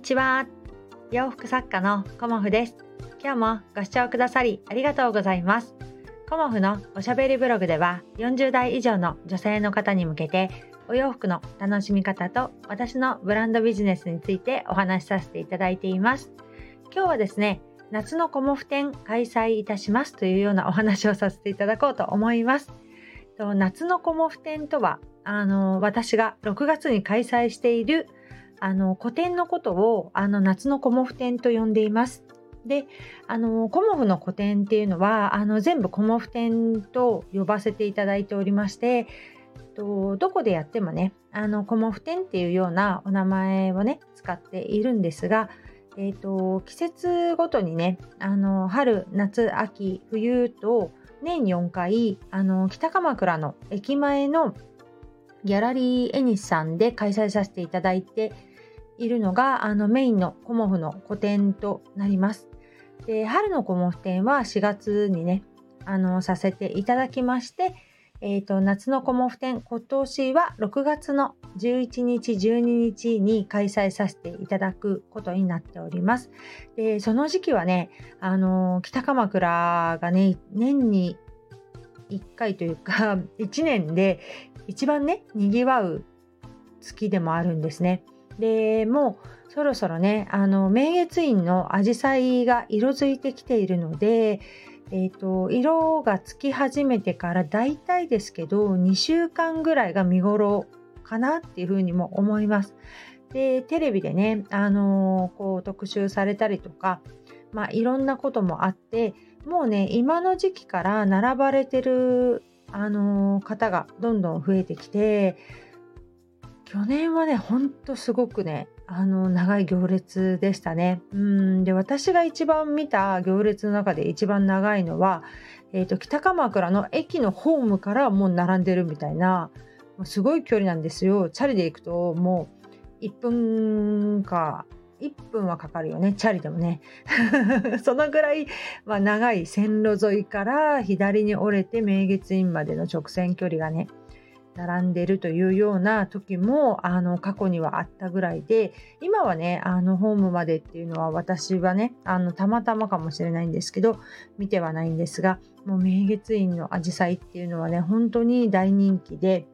にちは。洋服作家のコモフです。今日もご視聴くださりありがとうございます。コモフのおしゃべりブログでは40代以上の女性の方に向けてお洋服の楽しみ方と私のブランドビジネスについてお話しさせていただいています。今日はですね夏のコモフ展開催いたしますというようなお話をさせていただこうと思います。夏のコモフ展とはあの私が6月に開催しているあの古典のことをあの夏のコモフ展と呼んでいます。であのコモフの古典っていうのはあの全部コモフ展と呼ばせていただいておりましてとどこでやってもねあのコモフ展っていうようなお名前をね使っているんですが、えーと、季節ごとにねあの春夏秋冬と年4回あの北鎌倉の駅前のギャラリーエニスさんで開催させていただいているのがあのメインのコモフの個展となります。で春のコモフ展は4月にねあのさせていただきまして、えーと、夏のコモフ展今年は6月の11日12日に開催させていただくことになっております。でその時期はねあの北鎌倉がね年に1回というか 1年で一番ねにぎわう月でもあるんですね。でもうそろそろねあの明月院のアジサイが色づいてきているので、えーと、色がつき始めてからだいたいですけど2週間ぐらいが見頃かなっていうふうにも思います。でテレビでね、あのー、こう特集されたりとか、まあ、いろんなこともあってもうね今の時期から並ばれてる、あのー、方がどんどん増えてきて去年はね、ほんとすごくね、あの、長い行列でしたね。うん、で、私が一番見た行列の中で一番長いのは、えっ、ー、と、北鎌倉の駅のホームからもう並んでるみたいな、もうすごい距離なんですよ。チャリで行くと、もう1分か、1分はかかるよね、チャリでもね。そのぐらい、まあ、長い線路沿いから左に折れて明月院までの直線距離がね、並んでるというような時もあの過去にはあったぐらいで今はねあのホームまでっていうのは私はねあのたまたまかもしれないんですけど見てはないんですがもう明月院のアジサイっていうのはね本当に大人気で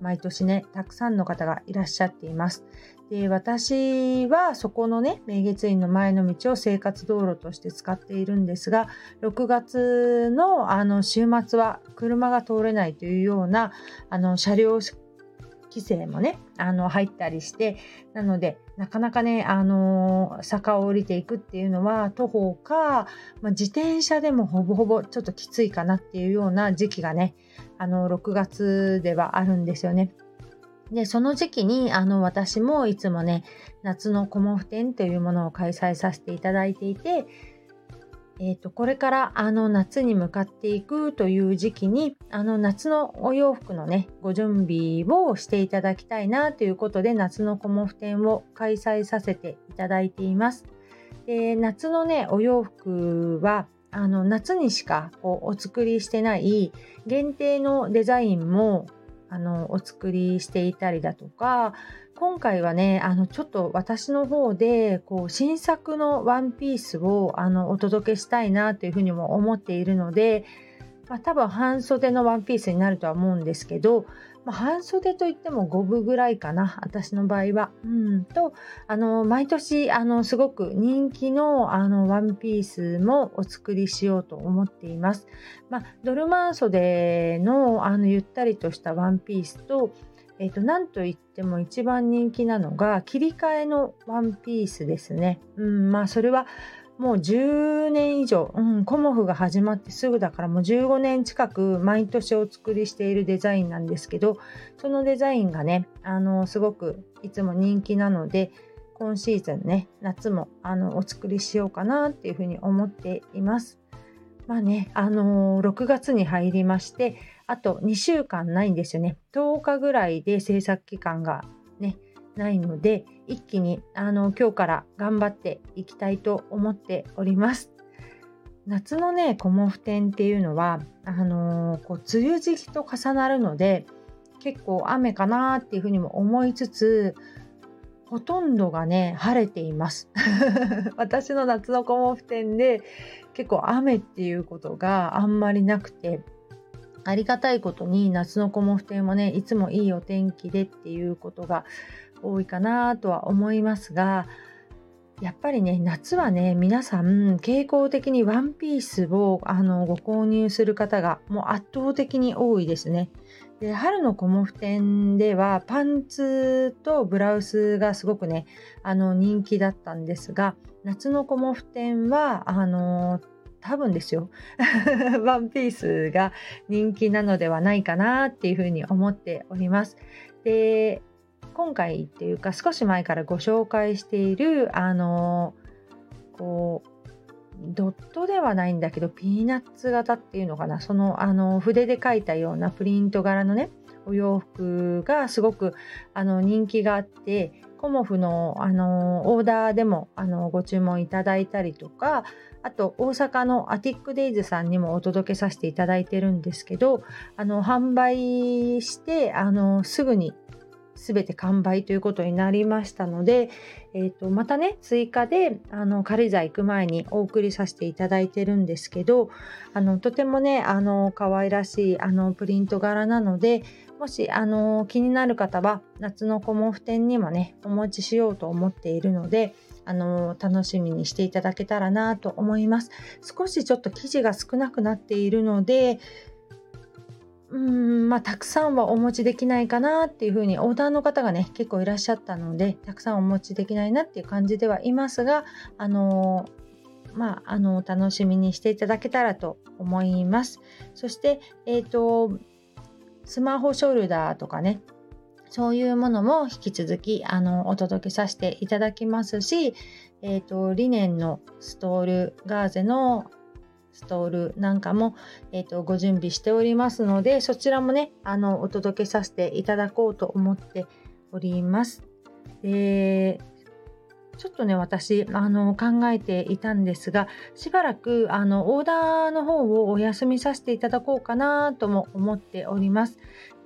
毎年ねたくさんの方がいらっしゃっています。で私はそこのね明月院の前の道を生活道路として使っているんですが6月のあの週末は車が通れないというようなあの車両規制もねあの入ったりしてなのでなかなかねあの坂を降りていくっていうのは徒歩か、まあ、自転車でもほぼほぼちょっときついかなっていうような時期がねあの6月ではあるんですよね。で、その時期に、あの、私もいつもね、夏のコモフ展というものを開催させていただいていて、えーと、これからあの夏に向かっていくという時期にあの夏のお洋服のねご準備をしていただきたいなということで夏のコモフ展を開催させていただいています。で夏のねお洋服はあの夏にしかこうお作りしてない限定のデザインもあのお作りしていたりだとか今回はねあのちょっと私の方でこう新作のワンピースをあのお届けしたいなというふうにも思っているので、まあ、多分半袖のワンピースになるとは思うんですけどまあ、半袖といっても5分ぐらいかな私の場合は。うんとあの毎年あのすごく人気のあのワンピースもお作りしようと思っています。まあ、ドルマン袖のあのゆったりとしたワンピースとえーと、なんといっても一番人気なのが切り替えのワンピースですね。うん、まあそれはもう10年以上、うん、コモフが始まってすぐだからもう15年近く毎年お作りしているデザインなんですけどそのデザインがねあのすごくいつも人気なので今シーズンね夏もあのお作りしようかなっていうふうに思っています。まあね、あのー、6月に入りまして、あと2週間ないんですよね。10日ぐらいで制作期間がね、ないので一気にあの今日から頑張っていきたいと思っております。夏のねコモフ展っていうのはあのー、こう梅雨時期と重なるので結構雨かなっていうふうにも思いつつほとんどがね晴れています 私の夏のコモフ展で結構雨っていうことがあんまりなくてありがたいことに夏のコモフ展もねいつもいいお天気でっていうことが多いかなとは思いますがやっぱりね夏はね皆さん傾向的にワンピースをあのご購入する方がもう圧倒的に多いですね。で春のコモフ展ではパンツとブラウスがすごくねあの人気だったんですが夏のコモフ展はあの多分ですよ ワンピースが人気なのではないかなっていうふうに思っております。で今回っていうか少し前からご紹介しているあのこうドットではないんだけどピーナッツ型っていうのかなそのあの筆で描いたようなプリント柄のねお洋服がすごくあの人気があってコモフのあのオーダーでもあのご注文いただいたりとかあと大阪のアティックデイズさんにもお届けさせていただいてるんですけどあの販売してあのすぐに全て完売ということになりましたので、えー、とまたね追加であの軽井沢行く前にお送りさせていただいてるんですけどあのとてもねあの可愛らしいあのプリント柄なのでもしあの気になる方は夏のコモフ展にもねお持ちしようと思っているのであの楽しみにしていただけたらなと思います少しちょっと生地が少なくなっているのでうんまあ、たくさんはお持ちできないかなっていうふうにオーダーの方がね結構いらっしゃったのでたくさんお持ちできないなっていう感じではいますがあのまあ、あの楽しみにしていただけたらと思います。そして、えーと、スマホショルダーとかねそういうものも引き続きあのお届けさせていただきますし、えーと、リネンのストールガーゼのストールなんかも、えーと、ご準備しておりますのでそちらもねあのお届けさせていただこうと思っております。でちょっとね私あの考えていたんですがしばらくあのオーダーの方をお休みさせていただこうかなとも思っております。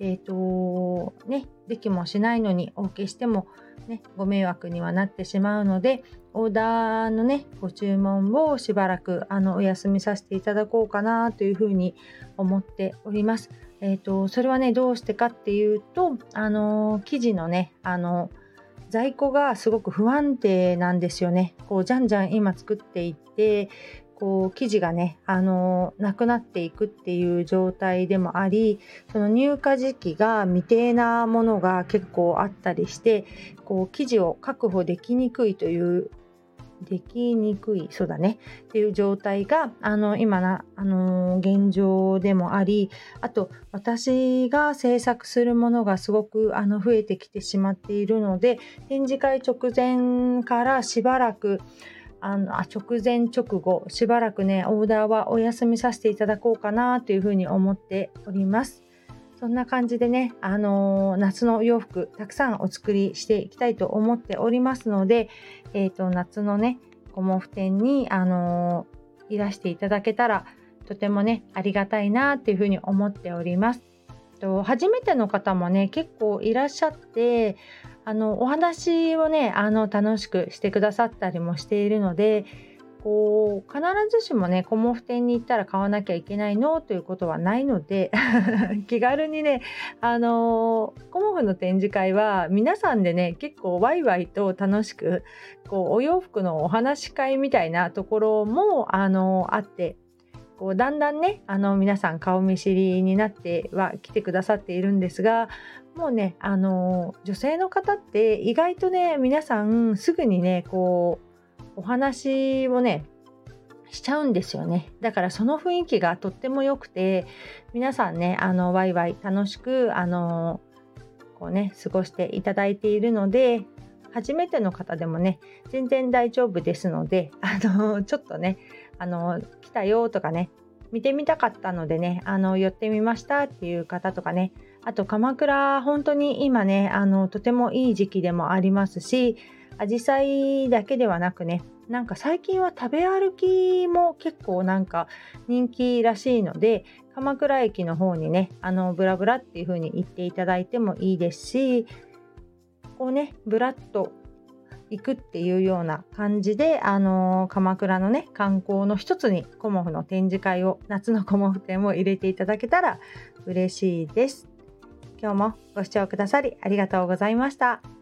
えっ、ー、とねできもしないのにお受けしてもねご迷惑にはなってしまうのでオーダーのねご注文をしばらくあのお休みさせていただこうかなというふうに思っております。えっ、ー、とそれはねどうしてかっていうとあの生地のねあの在庫がすごく不安定なんですよね。こうじゃんじゃん今作っていってこう生地がね、あのなくなっていくっていう状態でもありその入荷時期が未定なものが結構あったりしてこう生地を確保できにくいというできにくいそうだねっていう状態があの今な、あの、現状でもありあと私が制作するものがすごくあの増えてきてしまっているので展示会直前からしばらくあのあ直前直後しばらくねオーダーはお休みさせていただこうかなというふうに思っております。そんな感じでね、あのー、夏の洋服たくさんお作りしていきたいと思っておりますので、えーと、夏のね、コモフ展に、あのー、いらしていただけたらとてもね、ありがたいなっていうふうに思っております。と初めての方もね、結構いらっしゃって、あのお話をね、あの楽しくしてくださったりもしているので、こう必ずしもねコモフ店に行ったら買わなきゃいけないのということはないので 気軽にねあのコモフの展示会は皆さんでね結構ワイワイと楽しくこうお洋服のお話し会みたいなところもあのあってこうだんだんねあの皆さん顔見知りになっては来てくださっているんですがもうねあの女性の方って意外とね皆さんすぐにねこうお話をねしちゃうんですよね。だからその雰囲気がとっても良くて皆さんねあのワイワイ楽しくあのこうね過ごしていただいているので初めての方でもね全然大丈夫ですので あのちょっとねあの来たよとかね見てみたかったのでねあの寄ってみましたっていう方とかねあと鎌倉本当に今ねあのとてもいい時期でもありますしアジサイだけではなくねなんか最近は食べ歩きも結構なんか人気らしいので鎌倉駅の方にねあのブラブラっていう風に行っていただいてもいいですしこうねブラッと行くっていうような感じで、あのー、鎌倉のね観光の一つにコモフの展示会を夏のコモフ展を入れていただけたら嬉しいです。今日もご視聴くださりありがとうございました。